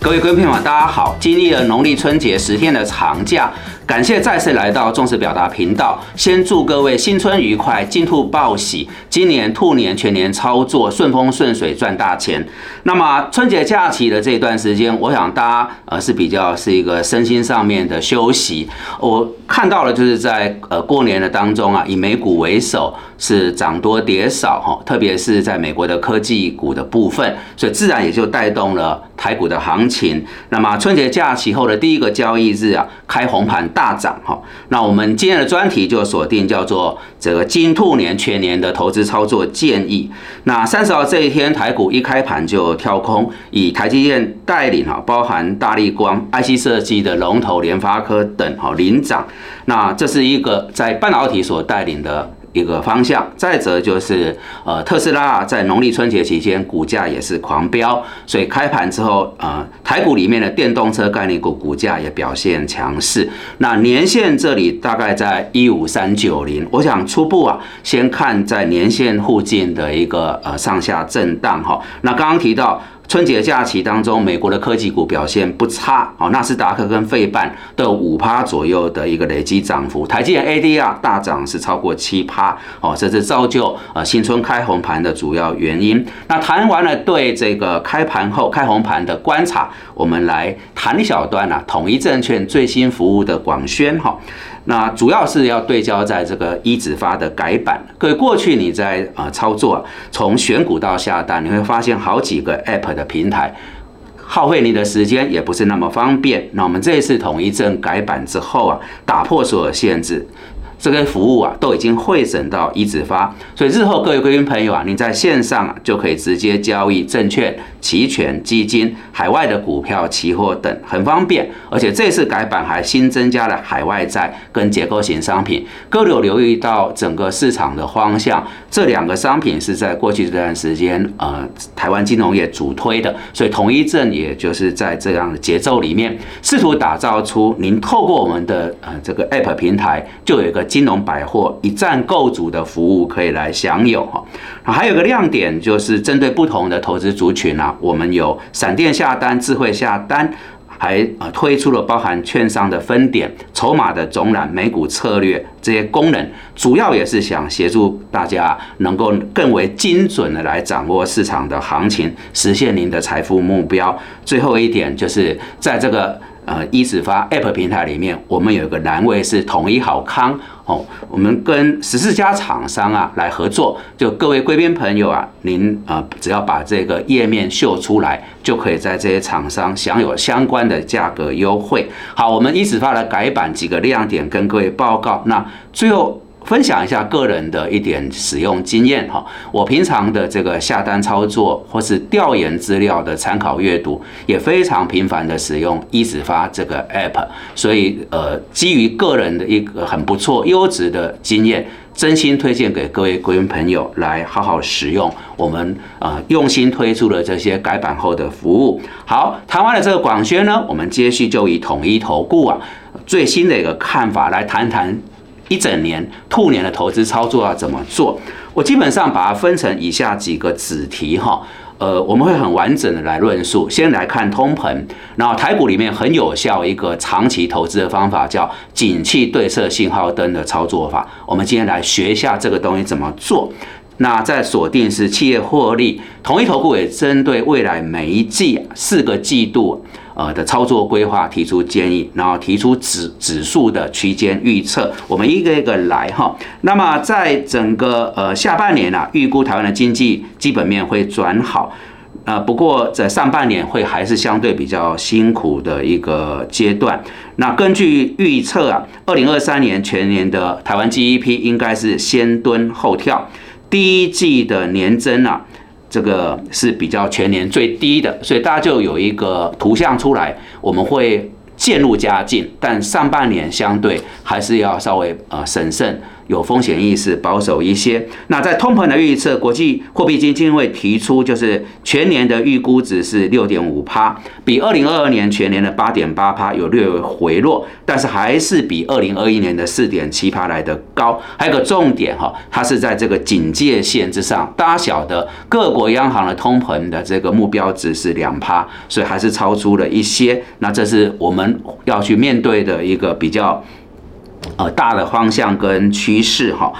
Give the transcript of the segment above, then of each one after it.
各位观众朋友，大家好！经历了农历春节十天的长假，感谢再次来到重视表达频道。先祝各位新春愉快，金兔报喜，今年兔年全年操作顺风顺水，赚大钱。那么春节假期的这段时间，我想大家呃是比较是一个身心上面的休息。我看到了，就是在呃过年的当中啊，以美股为首是涨多跌少哈，特别是在美国的科技股的部分，所以自然也就带动了台股的行情。那么春节假期后的第一个交易日啊，开红盘大涨哈。那我们今天的专题就锁定叫做这个金兔年全年的投资操作建议。那三十号这一天，台股一开盘就跳空，以台积电带领哈，包含大力光、IC 设计的龙头联发科等哈领涨。那这是一个在半导体所带领的一个方向。再者就是呃，特斯拉在农历春节期间股价也是狂飙，所以开盘之后呃，台股里面的电动车概念股股价也表现强势。那年线这里大概在一五三九零，我想初步啊，先看在年线附近的一个呃上下震荡哈。那刚刚提到。春节假期当中，美国的科技股表现不差哦，纳斯达克跟费半都有五趴左右的一个累积涨幅，台积电 ADR 大涨是超过七趴哦，这是造就呃新春开红盘的主要原因。那谈完了对这个开盘后开红盘的观察，我们来谈一小段啊，统一证券最新服务的广宣哈。那主要是要对焦在这个一指发的改版。各位过去你在呃操作，从选股到下单，你会发现好几个 App 的平台，耗费你的时间也不是那么方便。那我们这一次统一证改版之后啊，打破所有限制。这个服务啊，都已经汇整到一指发，所以日后各位贵宾朋友啊，你在线上就可以直接交易证券、期权、基金、海外的股票、期货等，很方便。而且这次改版还新增加了海外债跟结构型商品。各位有留意到整个市场的方向，这两个商品是在过去这段时间呃台湾金融业主推的，所以统一证也就是在这样的节奏里面，试图打造出您透过我们的呃这个 App 平台就有一个。金融百货一站购足的服务可以来享有哈，还有个亮点就是针对不同的投资族群啊，我们有闪电下单、智慧下单，还呃推出了包含券商的分点、筹码的总览、美股策略这些功能，主要也是想协助大家能够更为精准的来掌握市场的行情，实现您的财富目标。最后一点就是在这个。呃，一指发 App 平台里面，我们有一个栏位是统一好康哦。我们跟十四家厂商啊来合作，就各位贵宾朋友啊，您呃只要把这个页面秀出来，就可以在这些厂商享有相关的价格优惠。好，我们一指发的改版几个亮点跟各位报告。那最后。分享一下个人的一点使用经验哈，我平常的这个下单操作或是调研资料的参考阅读，也非常频繁的使用一指发这个 app，所以呃，基于个人的一个很不错优质的经验，真心推荐给各位贵宾朋友来好好使用我们呃用心推出的这些改版后的服务。好，谈完了这个广宣呢，我们接续就以统一投顾啊最新的一个看法来谈谈。一整年兔年的投资操作要怎么做？我基本上把它分成以下几个子题哈，呃，我们会很完整的来论述。先来看通膨，然后台股里面很有效一个长期投资的方法叫景气对策信号灯的操作法。我们今天来学一下这个东西怎么做。那在锁定是企业获利，同一投顾也针对未来每一季四个季度。呃的操作规划提出建议，然后提出指指数的区间预测，我们一个一个来哈。那么在整个呃下半年啊，预估台湾的经济基本面会转好，呃不过在上半年会还是相对比较辛苦的一个阶段。那根据预测啊，二零二三年全年的台湾 GDP 应该是先蹲后跳，第一季的年增啊。这个是比较全年最低的，所以大家就有一个图像出来，我们会渐入佳境，但上半年相对还是要稍微呃审慎。有风险意识，保守一些。那在通膨的预测，国际货币基金会提出，就是全年的预估值是六点五趴，比二零二二年全年的八点八趴有略微回落，但是还是比二零二一年的四点七趴来的高。还有个重点哈，它是在这个警戒线之上。大家晓得，各国央行的通膨的这个目标值是两趴，所以还是超出了一些。那这是我们要去面对的一个比较。呃，大的方向跟趋势哈，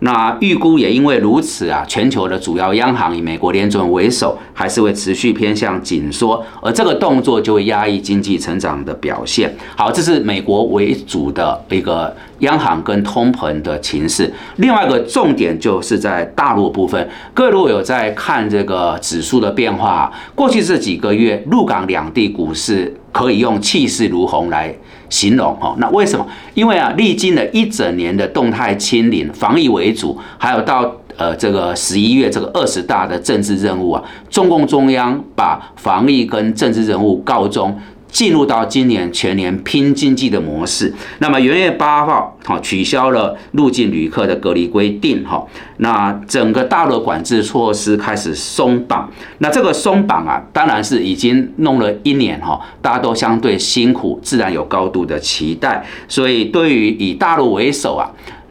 那预估也因为如此啊，全球的主要央行以美国联准为首，还是会持续偏向紧缩，而这个动作就会压抑经济成长的表现。好，这是美国为主的一个央行跟通膨的情势。另外一个重点就是在大陆部分，各位如果有在看这个指数的变化，过去这几个月，陆港两地股市可以用气势如虹来。形容哦，那为什么？因为啊，历经了一整年的动态清零、防疫为主，还有到呃这个十一月这个二十大的政治任务啊，中共中央把防疫跟政治任务告终。进入到今年全年拼经济的模式，那么元月八号，哈取消了入境旅客的隔离规定，哈，那整个大陆管制措施开始松绑，那这个松绑啊，当然是已经弄了一年，哈，大家都相对辛苦，自然有高度的期待，所以对于以大陆为首啊。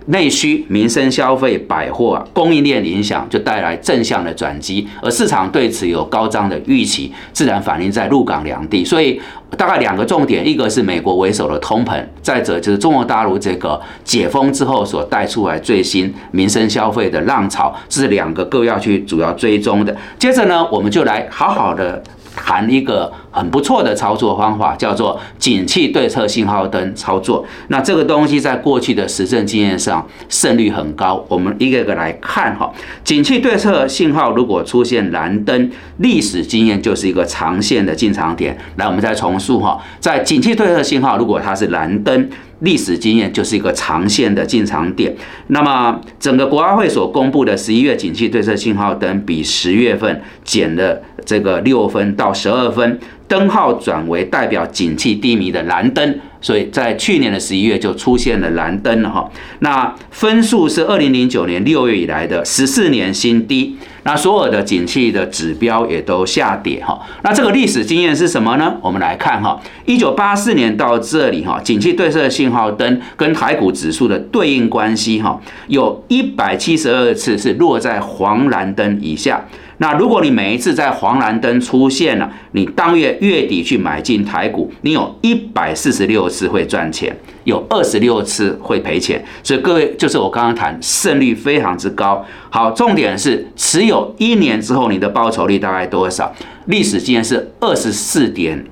内需、民生消费、百货啊供应链影响，就带来正向的转机，而市场对此有高涨的预期，自然反映在陆港两地。所以大概两个重点，一个是美国为首的通膨，再者就是中国大陆这个解封之后所带出来最新民生消费的浪潮，这是两个各要去主要追踪的。接着呢，我们就来好好的。谈一个很不错的操作方法，叫做景气对策信号灯操作。那这个东西在过去的实证经验上胜率很高。我们一个个来看哈，景气对策信号如果出现蓝灯，历史经验就是一个长线的进场点。来，我们再重述哈，在景气对策信号如果它是蓝灯。历史经验就是一个长线的进场点。那么，整个国安会所公布的十一月景气对策信号灯，比十月份减了这个六分到十二分，灯号转为代表景气低迷的蓝灯。所以在去年的十一月就出现了蓝灯了哈。那分数是二零零九年六月以来的十四年新低。那所有的景气的指标也都下跌哈，那这个历史经验是什么呢？我们来看哈，一九八四年到这里哈，景气对策信号灯跟台股指数的对应关系哈，有一百七十二次是落在黄蓝灯以下。那如果你每一次在黄蓝灯出现了，你当月月底去买进台股，你有一百四十六次会赚钱，有二十六次会赔钱，所以各位就是我刚刚谈胜率非常之高。好，重点是持有一年之后你的报酬率大概多少？历史经验是二十四点。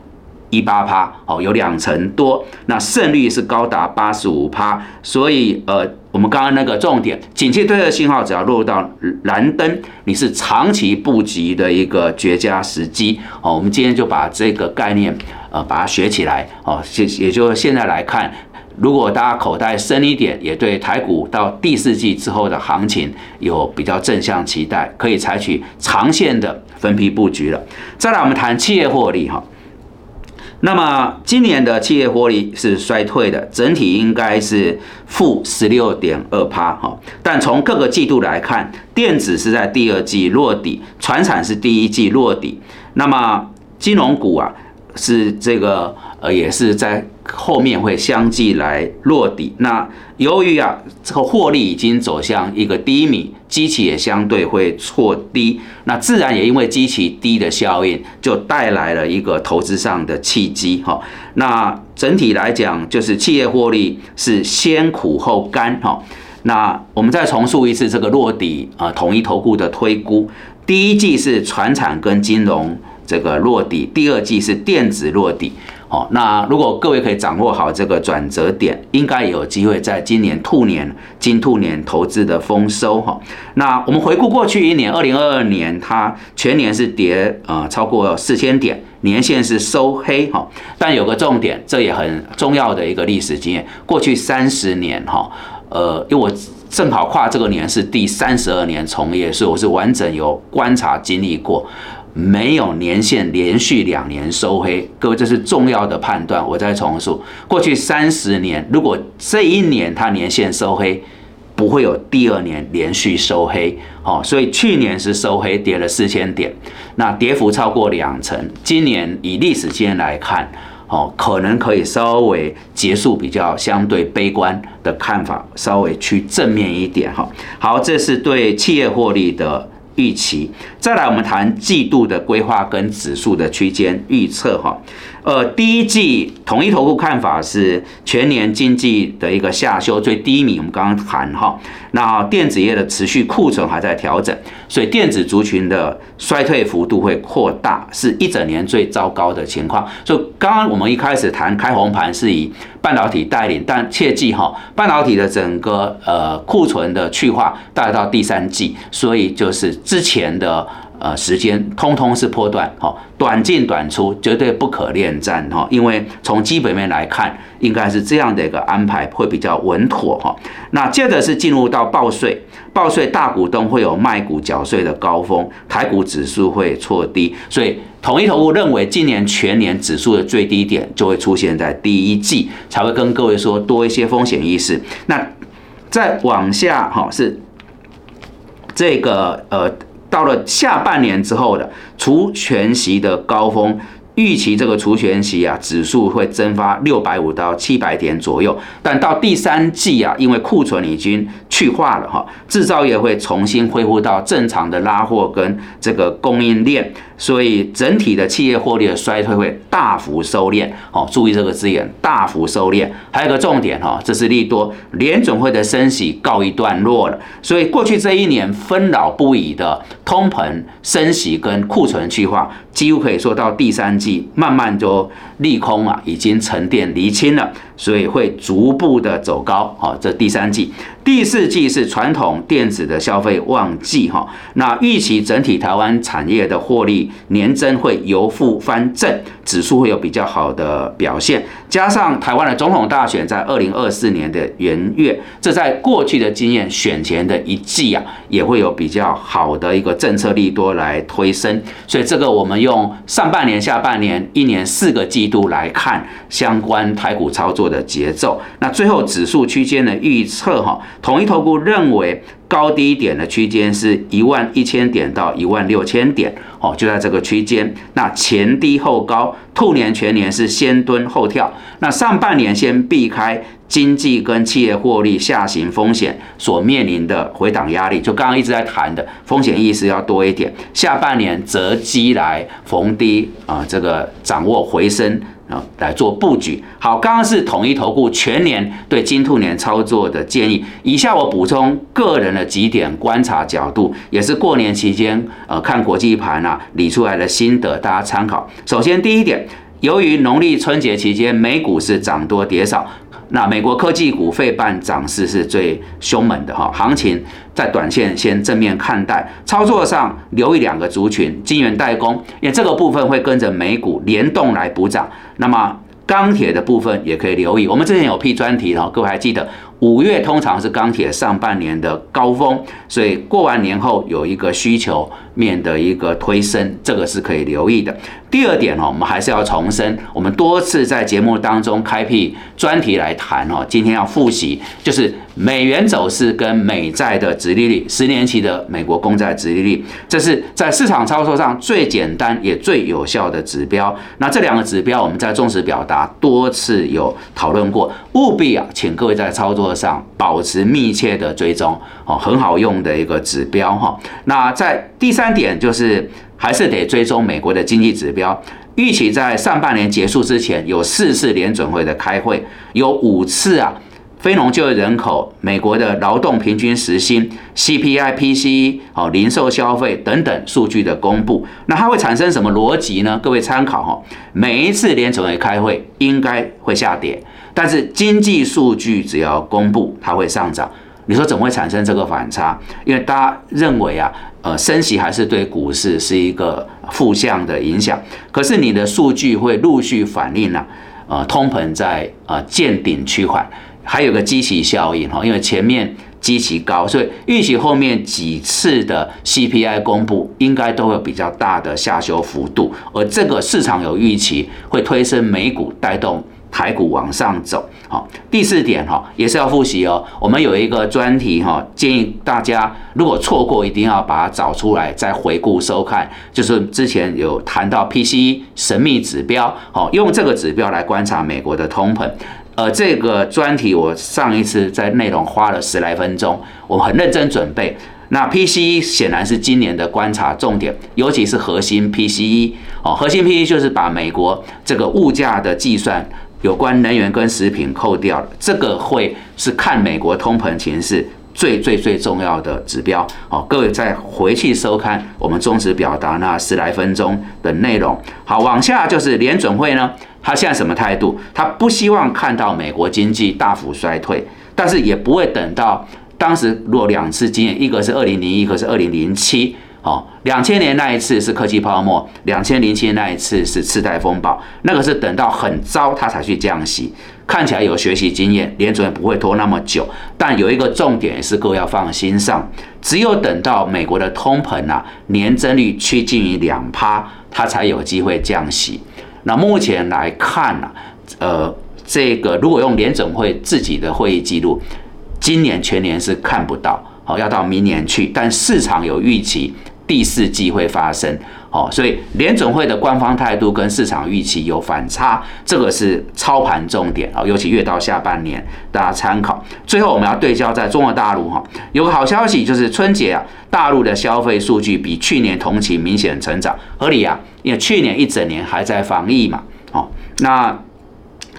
一八趴，哦，有两成多，那胜率是高达八十五趴，所以呃，我们刚刚那个重点，景气对策信号只要落入到蓝灯，你是长期布局的一个绝佳时机，哦，我们今天就把这个概念呃把它学起来，哦，也也就现在来看，如果大家口袋深一点，也对台股到第四季之后的行情有比较正向期待，可以采取长线的分批布局了。再来，我们谈企业获利，哈。那么今年的企业获利是衰退的，整体应该是负十六点二趴哈。但从各个季度来看，电子是在第二季落底，船产是第一季落底。那么金融股啊，是这个呃，也是在。后面会相继来落底。那由于啊，这个获利已经走向一个低迷，基期也相对会错低。那自然也因为基期低的效应，就带来了一个投资上的契机哈。那整体来讲，就是企业获利是先苦后甘哈。那我们再重述一次这个落底啊，统一投顾的推估，第一季是船产跟金融这个落底，第二季是电子落底。哦，那如果各位可以掌握好这个转折点，应该有机会在今年兔年金兔年投资的丰收哈。那我们回顾过去一年，二零二二年它全年是跌呃超过四千点，年线是收黑哈。但有个重点，这也很重要的一个历史经验，过去三十年哈，呃，因为我正好跨这个年是第三十二年从业，所以我是完整有观察经历过。没有年限连续两年收黑，各位这是重要的判断。我再重述，过去三十年，如果这一年它年限收黑，不会有第二年连续收黑，哦，所以去年是收黑跌了四千点，那跌幅超过两成。今年以历史经验来看，哦，可能可以稍微结束比较相对悲观的看法，稍微去正面一点，哈。好，这是对企业获利的。预期，再来我们谈季度的规划跟指数的区间预测哈。呃，第一季统一投顾看法是全年经济的一个下修最低迷，我们刚刚谈哈。那电子业的持续库存还在调整，所以电子族群的衰退幅度会扩大，是一整年最糟糕的情况。所以刚刚我们一开始谈开红盘是以半导体带领，但切记哈，半导体的整个呃库存的去化带到第三季，所以就是之前的。呃，时间通通是波段，哈，短进短出，绝对不可恋战，哈，因为从基本面来看，应该是这样的一个安排会比较稳妥，哈。那接着是进入到报税，报税大股东会有卖股缴税的高峰，台股指数会错低，所以统一投顾认为今年全年指数的最低点就会出现在第一季，才会跟各位说多一些风险意识。那再往下，哈，是这个呃。到了下半年之后的除权息的高峰。预期这个除权息啊，指数会蒸发六百五到七百点左右，但到第三季啊，因为库存已经去化了哈，制造业会重新恢复到正常的拉货跟这个供应链，所以整体的企业获利的衰退会大幅收敛。哦，注意这个字眼，大幅收敛。还有个重点哈，这是利多，联总会的升息告一段落了，所以过去这一年纷扰不已的通膨、升息跟库存去化。几乎可以说到第三季，慢慢就利空啊，已经沉淀厘清了，所以会逐步的走高。好，这第三季。第四季是传统电子的消费旺季，哈，那预期整体台湾产业的获利年增会由负翻正，指数会有比较好的表现，加上台湾的总统大选在二零二四年的元月，这在过去的经验选前的一季啊，也会有比较好的一个政策利多来推升，所以这个我们用上半年、下半年一年四个季度来看相关台股操作的节奏，那最后指数区间的预测，哈。统一投顾认为高低点的区间是一万一千点到一万六千点，哦，就在这个区间。那前低后高，兔年全年是先蹲后跳。那上半年先避开经济跟企业获利下行风险所面临的回档压力，就刚刚一直在谈的风险意识要多一点。下半年择机来逢低啊，这个掌握回升。啊，来做布局。好，刚刚是统一投顾全年对金兔年操作的建议。以下我补充个人的几点观察角度，也是过年期间呃看国际盘啊理出来的心得，大家参考。首先第一点，由于农历春节期间美股是涨多跌少。那美国科技股费半涨势是最凶猛的哈，行情在短线先正面看待，操作上留意两个族群，晶圆代工，因为这个部分会跟着美股联动来补涨。那么钢铁的部分也可以留意，我们之前有 P 专题哈，各位还记得？五月通常是钢铁上半年的高峰，所以过完年后有一个需求面的一个推升，这个是可以留意的。第二点哦，我们还是要重申，我们多次在节目当中开辟专题来谈哦，今天要复习，就是美元走势跟美债的直利率，十年期的美国公债直利率，这是在市场操作上最简单也最有效的指标。那这两个指标我们在重视表达多次有讨论过，务必啊，请各位在操作。上保持密切的追踪哦，很好用的一个指标哈。那在第三点就是还是得追踪美国的经济指标。预期在上半年结束之前有四次联准会的开会，有五次啊非农就业人口、美国的劳动平均时薪、CPI、PCE 哦零售消费等等数据的公布。那它会产生什么逻辑呢？各位参考哈。每一次联准会开会应该会下跌。但是经济数据只要公布，它会上涨。你说怎么会产生这个反差？因为大家认为啊，呃，升息还是对股市是一个负向的影响。可是你的数据会陆续反映了，呃，通膨在呃见顶趋缓，还有个积极效应哈。因为前面积极高，所以预期后面几次的 CPI 公布应该都有比较大的下修幅度，而这个市场有预期会推升美股，带动。台股往上走。好，第四点哈也是要复习哦。我们有一个专题哈，建议大家如果错过，一定要把它找出来再回顾收看。就是之前有谈到 PCE 神秘指标，好，用这个指标来观察美国的通膨。呃，这个专题我上一次在内容花了十来分钟，我很认真准备。那 PCE 显然是今年的观察重点，尤其是核心 PCE 哦，核心 PCE 就是把美国这个物价的计算，有关能源跟食品扣掉，这个会是看美国通膨情势最最最重要的指标哦。各位再回去收看我们忠实表达那十来分钟的内容。好，往下就是联准会呢，他现在什么态度？他不希望看到美国经济大幅衰退，但是也不会等到。当时如果两次经验，一个是二零零一，一个是二零零七，哦，两千年那一次是科技泡沫，两千零七年那一次是次贷风暴，那个是等到很糟他才去降息，看起来有学习经验，联准不会拖那么久，但有一个重点是各位要放心上，只有等到美国的通膨啊年增率趋近于两趴，它才有机会降息。那目前来看呢，呃，这个如果用联准会自己的会议记录。今年全年是看不到，好要到明年去，但市场有预期第四季会发生，好，所以联准会的官方态度跟市场预期有反差，这个是操盘重点啊，尤其越到下半年，大家参考。最后我们要对焦在中国大陆哈，有个好消息就是春节啊，大陆的消费数据比去年同期明显成长，合理啊，因为去年一整年还在防疫嘛，哦，那。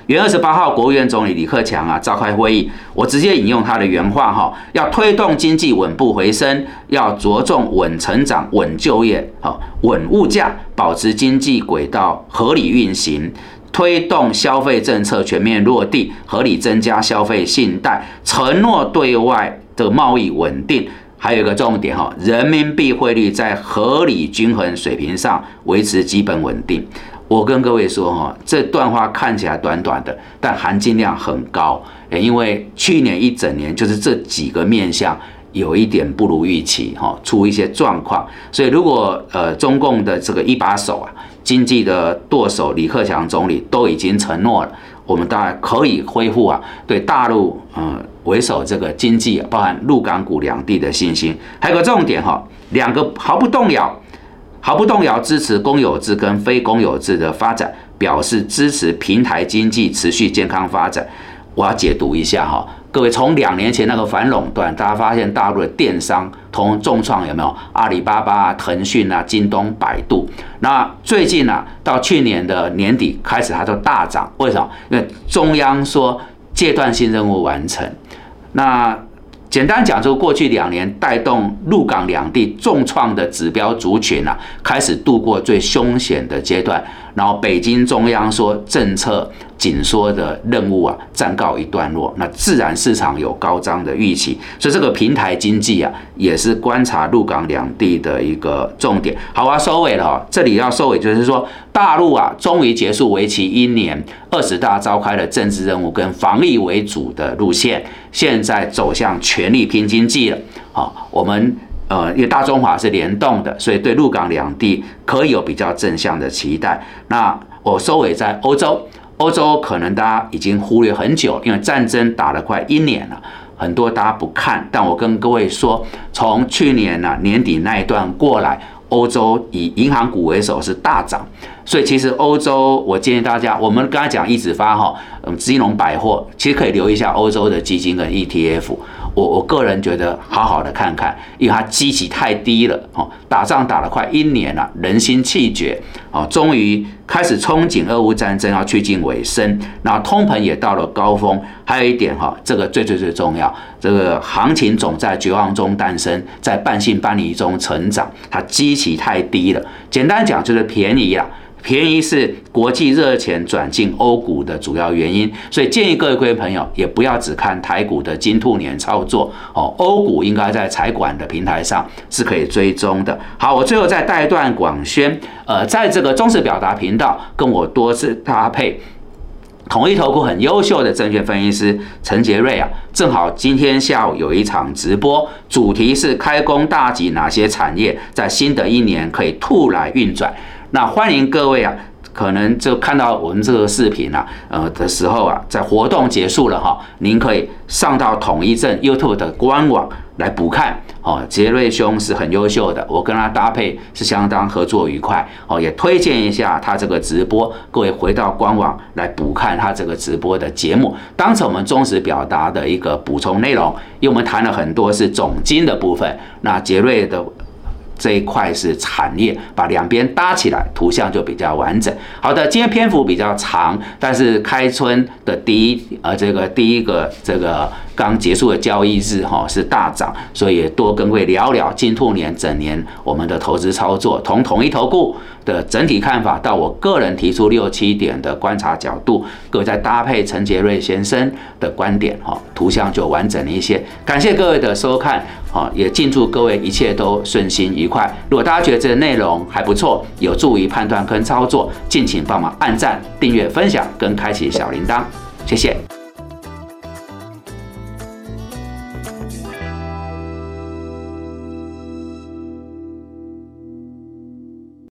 元二十八号，国务院总理李克强啊召开会议，我直接引用他的原话哈，要推动经济稳步回升，要着重稳成长、稳就业、好稳物价，保持经济轨道合理运行，推动消费政策全面落地，合理增加消费信贷，承诺对外的贸易稳定，还有一个重点哈，人民币汇率在合理均衡水平上维持基本稳定。我跟各位说哈，这段话看起来短短的，但含金量很高。因为去年一整年就是这几个面相有一点不如预期哈，出一些状况。所以如果呃中共的这个一把手啊，经济的舵手李克强总理都已经承诺了，我们当然可以恢复啊对大陆嗯为首这个经济，包含陆港股两地的信心。还有个重点哈，两个毫不动摇。毫不动摇支持公有制跟非公有制的发展，表示支持平台经济持续健康发展。我要解读一下哈，各位从两年前那个反垄断，大家发现大陆的电商同重创有没有？阿里巴巴、腾讯啊、京东、百度。那最近呢，到去年的年底开始，它都大涨。为什么？因为中央说阶段性任务完成。那简单讲，就过去两年带动陆港两地重创的指标族群啊，开始度过最凶险的阶段。然后北京中央说政策紧缩的任务啊暂告一段落，那自然市场有高涨的预期，所以这个平台经济啊也是观察陆港两地的一个重点。好啊，收尾了，这里要收尾就是说大陆啊终于结束为期一年二十大召开的政治任务跟防疫为主的路线，现在走向全力拼经济了。好，我们。呃，因为大中华是联动的，所以对陆港两地可以有比较正向的期待。那我收尾在欧洲，欧洲可能大家已经忽略很久，因为战争打了快一年了，很多大家不看。但我跟各位说，从去年呢年底那一段过来，欧洲以银行股为首是大涨，所以其实欧洲我建议大家，我们刚才讲一直发哈，嗯，金融百货其实可以留意一下欧洲的基金跟 ETF。我我个人觉得好好的看看，因为它基期太低了哦，打仗打了快一年了，人心气绝哦，终于开始憧憬俄乌战争要趋近尾声，那通膨也到了高峰，还有一点哈，这个最最最重要，这个行情总在绝望中诞生，在半信半疑中成长，它基期太低了，简单讲就是便宜了。便宜是国际热钱转进欧股的主要原因，所以建议各位各位朋友也不要只看台股的金兔年操作哦，欧股应该在财管的平台上是可以追踪的。好，我最后再带一段广宣，呃，在这个中式表达频道跟我多次搭配，统一投顾很优秀的证券分析师陈杰瑞啊，正好今天下午有一场直播，主题是开工大吉，哪些产业在新的一年可以兔来运转。那欢迎各位啊，可能就看到我们这个视频啊，呃的时候啊，在活动结束了哈，您可以上到统一镇 YouTube 的官网来补看。哦，杰瑞兄是很优秀的，我跟他搭配是相当合作愉快。哦，也推荐一下他这个直播，各位回到官网来补看他这个直播的节目，当成我们忠实表达的一个补充内容。因为我们谈了很多是总金的部分，那杰瑞的。这一块是产业，把两边搭起来，图像就比较完整。好的，今天篇幅比较长，但是开春的第一呃，这个第一个这个刚结束的交易日哈是大涨，所以多跟各位聊聊金兔年整年我们的投资操作，同统一投顾的整体看法到我个人提出六七点的观察角度，各位再搭配陈杰瑞先生的观点哈，图像就完整了一些。感谢各位的收看。好，也敬祝各位一切都顺心愉快。如果大家觉得这个内容还不错，有助于判断跟操作，敬请帮忙按赞、订阅、分享跟开启小铃铛，谢谢。